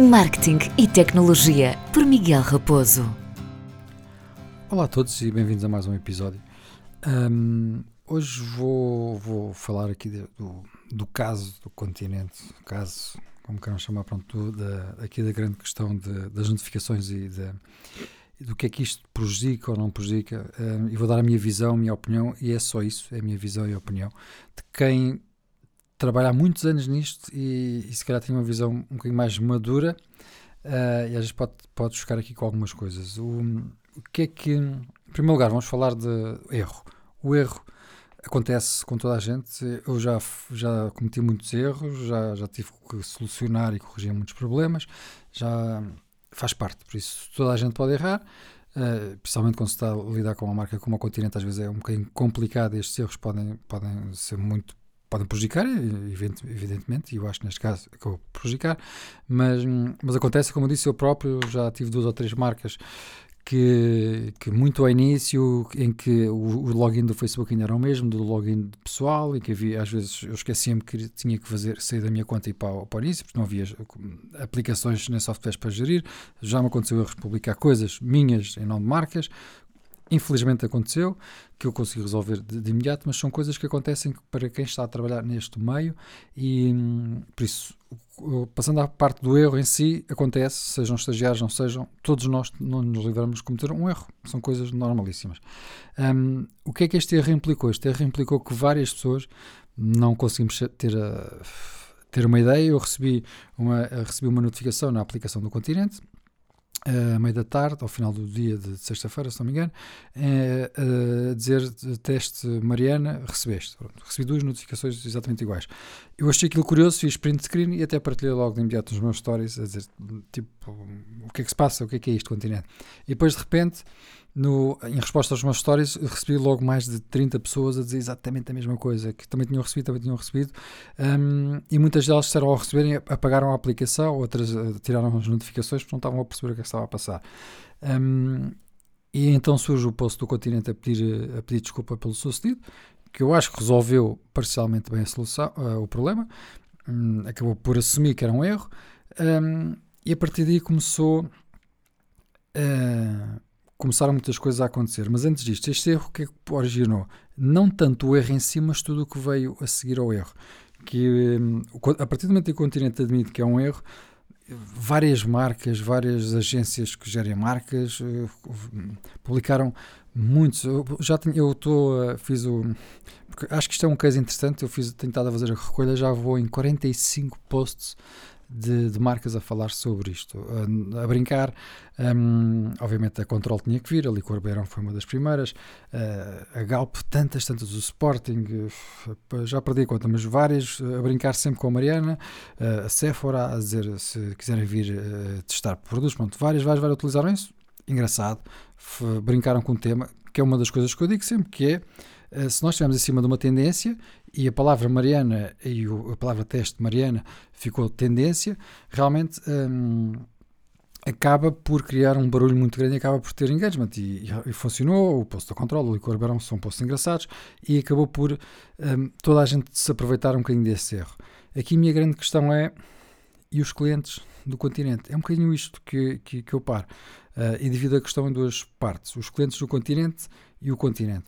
Marketing e Tecnologia, por Miguel Raposo. Olá a todos e bem-vindos a mais um episódio. Um, hoje vou, vou falar aqui de, do, do caso do continente, caso, como queiram chamar, pronto, da, aqui da grande questão de, das notificações e de, do que é que isto prejudica ou não prejudica. Um, e vou dar a minha visão, a minha opinião, e é só isso, é a minha visão e opinião, de quem trabalha há muitos anos nisto e, e se calhar tem uma visão um bocadinho mais madura uh, e às vezes pode, pode buscar aqui com algumas coisas. O, o que é que, em primeiro lugar, vamos falar de erro. O erro acontece com toda a gente. Eu já, já cometi muitos erros, já, já tive que solucionar e corrigir muitos problemas, já faz parte, por isso toda a gente pode errar. Uh, principalmente quando se está a lidar com uma marca como a Continente, às vezes é um bocadinho complicado. Estes erros podem, podem ser muito podem prejudicar, evidentemente, e eu acho que neste caso acabou por prejudicar, mas, mas acontece, como eu disse, eu próprio já tive duas ou três marcas que, que muito ao início, em que o, o, login do Facebook ainda era o mesmo, do login pessoal, e que havia, às vezes eu esquecia-me que tinha que fazer, sair da minha conta e ir para, para o início, porque não havia aplicações nem softwares para gerir. Já me aconteceu eu publicar coisas minhas em nome de marcas, Infelizmente aconteceu, que eu consegui resolver de, de, imediato, mas são coisas que acontecem para quem está a trabalhar neste meio e por isso, passando à parte do erro em si, acontece, sejam estagiários, não sejam, todos nós não nos livramos de cometer um erro, são coisas normalíssimas. Um, o que é que este erro implicou? Este erro implicou que várias pessoas não conseguimos ter a ter uma ideia, eu recebi uma, recebi uma notificação na aplicação do Continente à meia da tarde, ao final do dia de sexta-feira, se não me engano, é, a dizer teste Mariana, recebeste. Pronto, recebi duas notificações exatamente iguais. Eu achei aquilo curioso, fiz print screen e até partilhei logo de imediato nos meus stories a dizer tipo, o que é que se passa, o que é que é isto continente. E depois de repente no, em resposta aos meus stories, recebi logo mais de 30 pessoas a dizer exatamente a mesma coisa, que também tinham recebido, também tinham recebido, um, e muitas delas disseram ao receberem, apagaram a aplicação, outras uh, tiraram as notificações porque não estavam a perceber o que, é que estava a passar. Um, e então surge o post do Continente a pedir, a pedir desculpa pelo sucedido, que eu acho que resolveu parcialmente bem a solução, uh, o problema, um, acabou por assumir que era um erro, e a partir daí começou. Uh, começaram muitas coisas a acontecer. Mas antes disto, este erro que é que originou? Não tanto o erro em si, mas tudo o que veio a seguir ao erro. Que hum, a partir do momento que o continente admite que é um erro, várias marcas, várias agências que gerem marcas eh, publicaram muitos. Eu já tenho, eu estou, fiz o. Acho que isto é um caso interessante. Eu fiz, tenho estado a fazer a recolha, já vou em 45 posts de, de, marcas a falar sobre isto, a, a brincar. Um, obviamente a Control tinha que vir, a Licor Beirão foi uma das primeiras, uh, a Galp, tantas, tantas, o Sporting, uh, já perdi a conta, mas várias a brincar sempre com a Mariana, a Sephora a dizer se quiserem vir testar produtos, pronto, várias, várias, várias utilizaram isso. Engraçado, brincaram com o tema, que é uma das coisas que eu digo sempre, que é eh, se nós estivermos acima de uma tendência e a palavra Mariana e a palavra teste Mariana ficou tendência, realmente hum, acaba por criar um barulho muito grande e acaba por ter engagement. E, e, funcionou, o posto de controle, o licor barão são postos engraçados e acabou por hum, toda a gente se aproveitar um bocadinho desse erro. Aqui a minha grande questão é e os clientes do continente? É um bocadinho isto que, que, que eu paro. Uh, e devido a questão em duas partes: os clientes do continente e o continente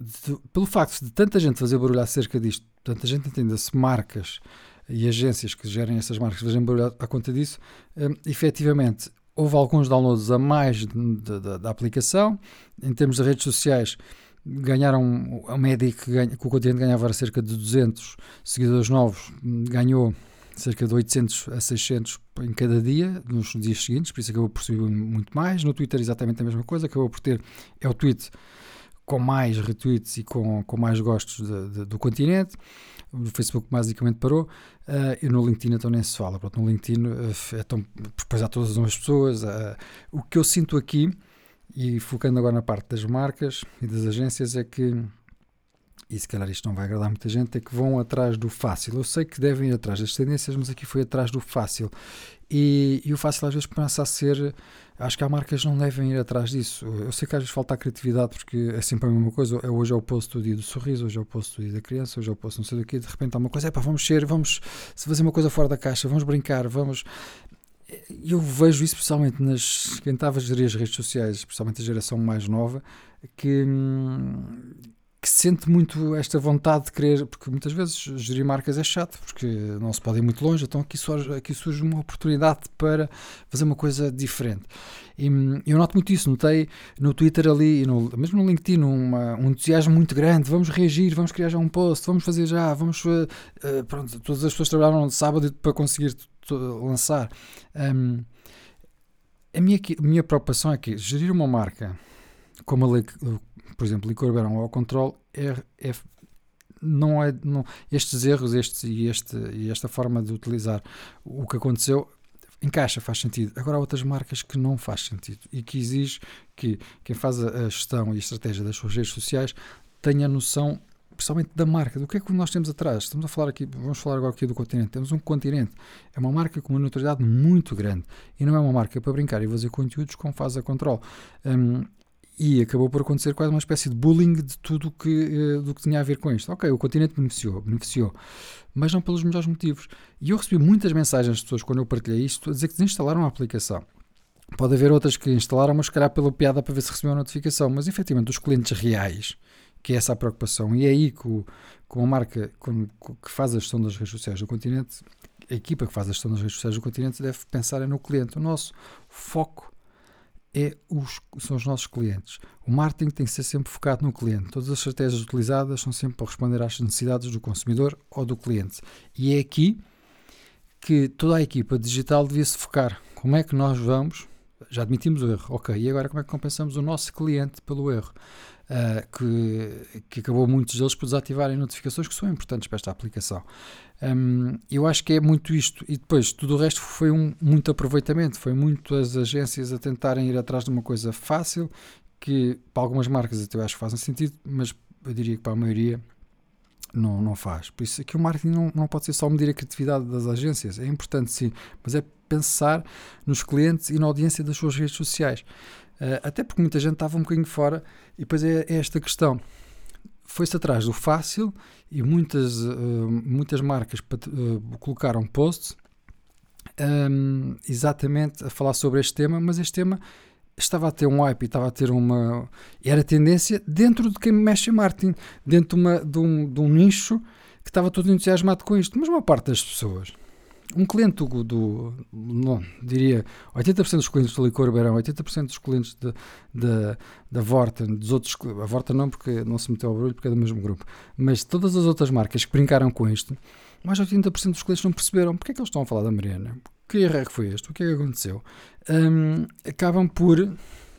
de, pelo facto de tanta gente fazer barulho acerca disto, tanta gente entenda-se marcas e agências que gerem essas marcas fazem barulho à, conta disso, um, efetivamente houve alguns downloads a mais da aplicação. Em termos de redes sociais, ganharam a média que, ganha, que o continente ganhava era cerca de 200 seguidores novos, ganhou cerca de 800 a 600 em cada dia, nos dias seguintes, por isso acabou por subir muito mais. No Twitter, exatamente a mesma coisa, acabou por ter, é o tweet com mais retweets e com, com mais gostos de, de, do continente. O Facebook basicamente parou uh, e no LinkedIn então nem se fala. Pronto, no LinkedIn uh, é tão, depois há todas as pessoas. Uh, o que eu sinto aqui, e focando agora na parte das marcas e das agências, é que e se calhar isto não vai agradar muita gente, é que vão atrás do fácil. Eu sei que devem ir atrás das tendências, mas aqui foi atrás do fácil. E, e o fácil às vezes começa a ser. Acho que há marcas que não devem ir atrás disso. Eu sei que às vezes falta a criatividade, porque é sempre a mesma coisa. É, hoje é o posto do dia do sorriso, hoje é o posto do dia da criança, hoje é o posto não sei do quê. De repente há uma coisa, é pá, vamos ser, vamos fazer uma coisa fora da caixa, vamos brincar, vamos. eu vejo isso especialmente nas quem estava a gerir as redes sociais, especialmente a geração mais nova, que, hum, que sente muito esta vontade de querer, porque muitas vezes gerir marcas é chato, porque não se pode ir muito longe, então aqui surge, aqui surge uma oportunidade para fazer uma coisa diferente. E hum, eu noto muito isso, notei no Twitter ali, no, mesmo no LinkedIn, uma, um entusiasmo muito grande, vamos reagir, vamos criar já um post, vamos fazer já, vamos, uh, pronto, todas as pessoas trabalharam sábado para conseguir lançar. Um, a minha, minha preocupação é que gerir uma marca como a, por exemplo, licor beirão ao controle é, é não é não, estes erros estes, e, este, e esta forma de utilizar o que aconteceu encaixa, faz sentido. Agora há outras marcas que não faz sentido e que exige que quem faz a gestão e a estratégia das suas redes sociais tenha noção principalmente da marca, do que é que nós temos atrás. Estamos a falar aqui, vamos falar agora aqui do continente. Temos um continente, é uma marca com uma notoriedade muito grande e não é uma marca para brincar e fazer conteúdos como faz a Control. Um, e acabou por acontecer quase uma espécie de bullying de tudo que, uh, do que tinha a ver com isto. Ok, o continente beneficiou, beneficiou, mas não pelos melhores motivos. E eu recebi muitas mensagens de pessoas quando eu partilhei isto a dizer que desinstalaram a aplicação. Pode haver outras que instalaram, mas se calhar pela piada para ver se recebiam a notificação. Mas efetivamente, os clientes reais que é essa a preocupação. E é aí que, o, com a marca com, que faz a gestão das redes sociais do continente, a equipa que faz a gestão das redes sociais do continente deve pensar é no cliente. O nosso foco é os, são os nossos clientes. O marketing tem que ser sempre focado no cliente. Todas as estratégias utilizadas são sempre para responder às necessidades do consumidor ou do cliente. E é aqui que toda a equipa digital devia se focar. Como é que nós vamos? Já admitimos o erro, ok. E agora como é que compensamos o nosso cliente pelo erro? uh, que, que acabou muitos deles por desativarem notificações que são importantes para esta aplicação. Um, eu acho que é muito isto, e depois tudo o resto foi um, muito aproveitamento, foi muito as agências a tentarem ir atrás de uma coisa fácil, que para algumas marcas até acho que fazem sentido, mas eu diria que para a maioria não, não faz. Por isso aqui o marketing não, não pode ser só medir a criatividade das agências, é importante sim, mas é pensar nos clientes e na audiência das suas redes sociais. Uh, até porque muita gente estava um bocadinho fora, e depois é, é esta questão. Foi-se atrás do fácil e muitas, uh, muitas marcas uh, colocaram posts um, exatamente a falar sobre este tema, mas este tema estava a ter um hype, estava a ter uma. Era tendência dentro de quem mexe em marketing, dentro de, uma, de, um, de um nicho que estava todo entusiasmado com isto. Mas uma parte das pessoas um cliente do, do não, diria 80% dos clientes do Licor Beirão, 80% dos clientes da Vorten, dos outros, a Vorten não porque não se meteu ao barulho porque é do mesmo grupo, mas todas as outras marcas que brincaram com isto, mais de 80% dos clientes não perceberam porque é que eles estão a falar da Mariana, que erro é foi este, o que é que aconteceu, um, acabam por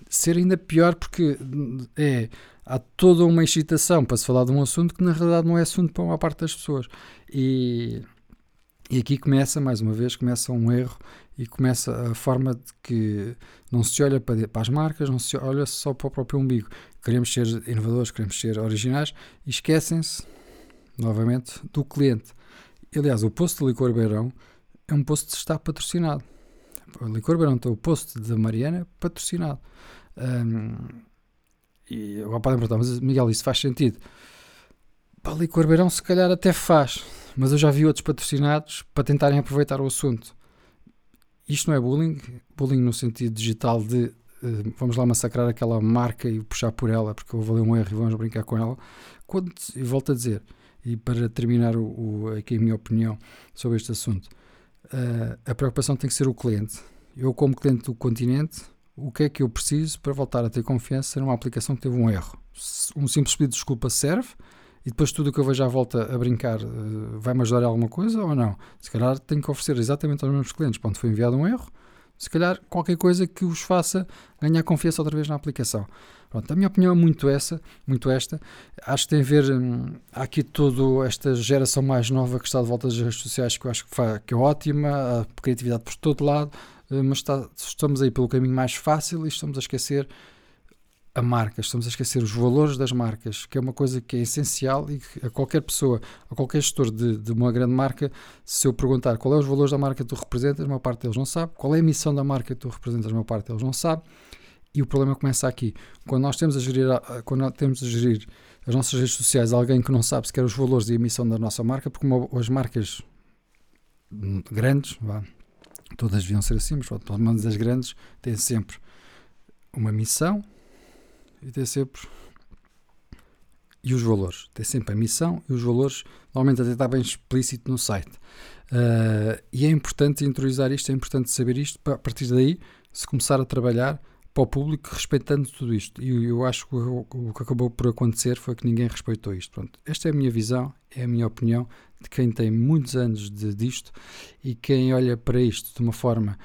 ser ainda pior porque é há toda uma excitação para se falar de um assunto que na realidade não é assunto para uma parte das pessoas e e aqui começa, mais uma vez, começa um erro e começa a forma de que não se olha para, para as marcas, não se olha só para o próprio umbigo. Queremos ser inovadores, queremos ser originais e esquecem-se, novamente, do cliente. Aliás, o posto de Licor Beirão é um posto que está patrocinado. O Licor Beirão tem o posto da Mariana patrocinado. Um, e agora podem perguntar, mas Miguel, isso faz sentido? Para Licor Beirão, se calhar até faz mas eu já vi outros patrocinados para tentarem aproveitar o assunto. Isto não é bullying, bullying no sentido digital de uh, vamos lá massacrar aquela marca e puxar por ela porque vou valer um erro e vamos brincar com ela. Quando, e volto a dizer, e para terminar o, o, aqui a minha opinião sobre este assunto, uh, a preocupação tem que ser o cliente. Eu, como cliente do continente, o que é que eu preciso para voltar a ter confiança numa aplicação que teve um erro? Um simples pedido de desculpa serve e depois tudo o que eu vejo à volta a brincar eh, vai-me ajudar em alguma coisa ou não? Se calhar tenho que oferecer exatamente aos meus clientes quando foi enviado um erro, se calhar qualquer coisa que os faça ganhar confiança outra vez na aplicação. Pronto, a minha opinião é muito essa, muito esta. Acho que tem a ver, hum, aqui toda esta geração mais nova que está de volta das redes sociais que eu acho que, que é ótima, a criatividade por todo lado, eh, mas está, estamos aí pelo caminho mais fácil e estamos a esquecer a marca, estamos a esquecer os valores das marcas, que é uma coisa que é essencial e que a qualquer pessoa, a qualquer gestor de, de uma grande marca, se eu perguntar qual é os valores da marca que tu representas, uma parte deles não sabe, qual é a missão da marca que tu representas, uma parte deles não sabe, e o problema começa aqui. Quando nós temos a gerir, quando nós temos a gerir as nossas redes sociais, alguém que não sabe sequer os valores e a missão da nossa marca, porque uma, as marcas grandes, vá, todas deviam ser assim, mas pelo menos as grandes têm sempre uma missão e têm sempre e os valores. Tem sempre a missão e os valores, normalmente até está bem explícito no site. Uh, e é importante interiorizar isto, é importante saber isto, para a partir daí se começar a trabalhar para o público respeitando tudo isto. E eu acho que o, o que acabou por acontecer foi que ninguém respeitou isto. Pronto, esta é a minha visão, é a minha opinião de quem tem muitos anos de, disto e quem olha para isto de uma forma.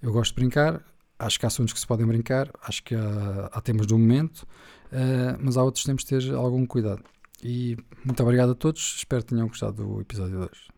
Eu gosto de brincar, acho que há assuntos que se podem brincar, acho que há, há temas do momento, uh, mas há outros temos de ter algum cuidado. E muito obrigado a todos, espero que tenham gostado do episódio de hoje.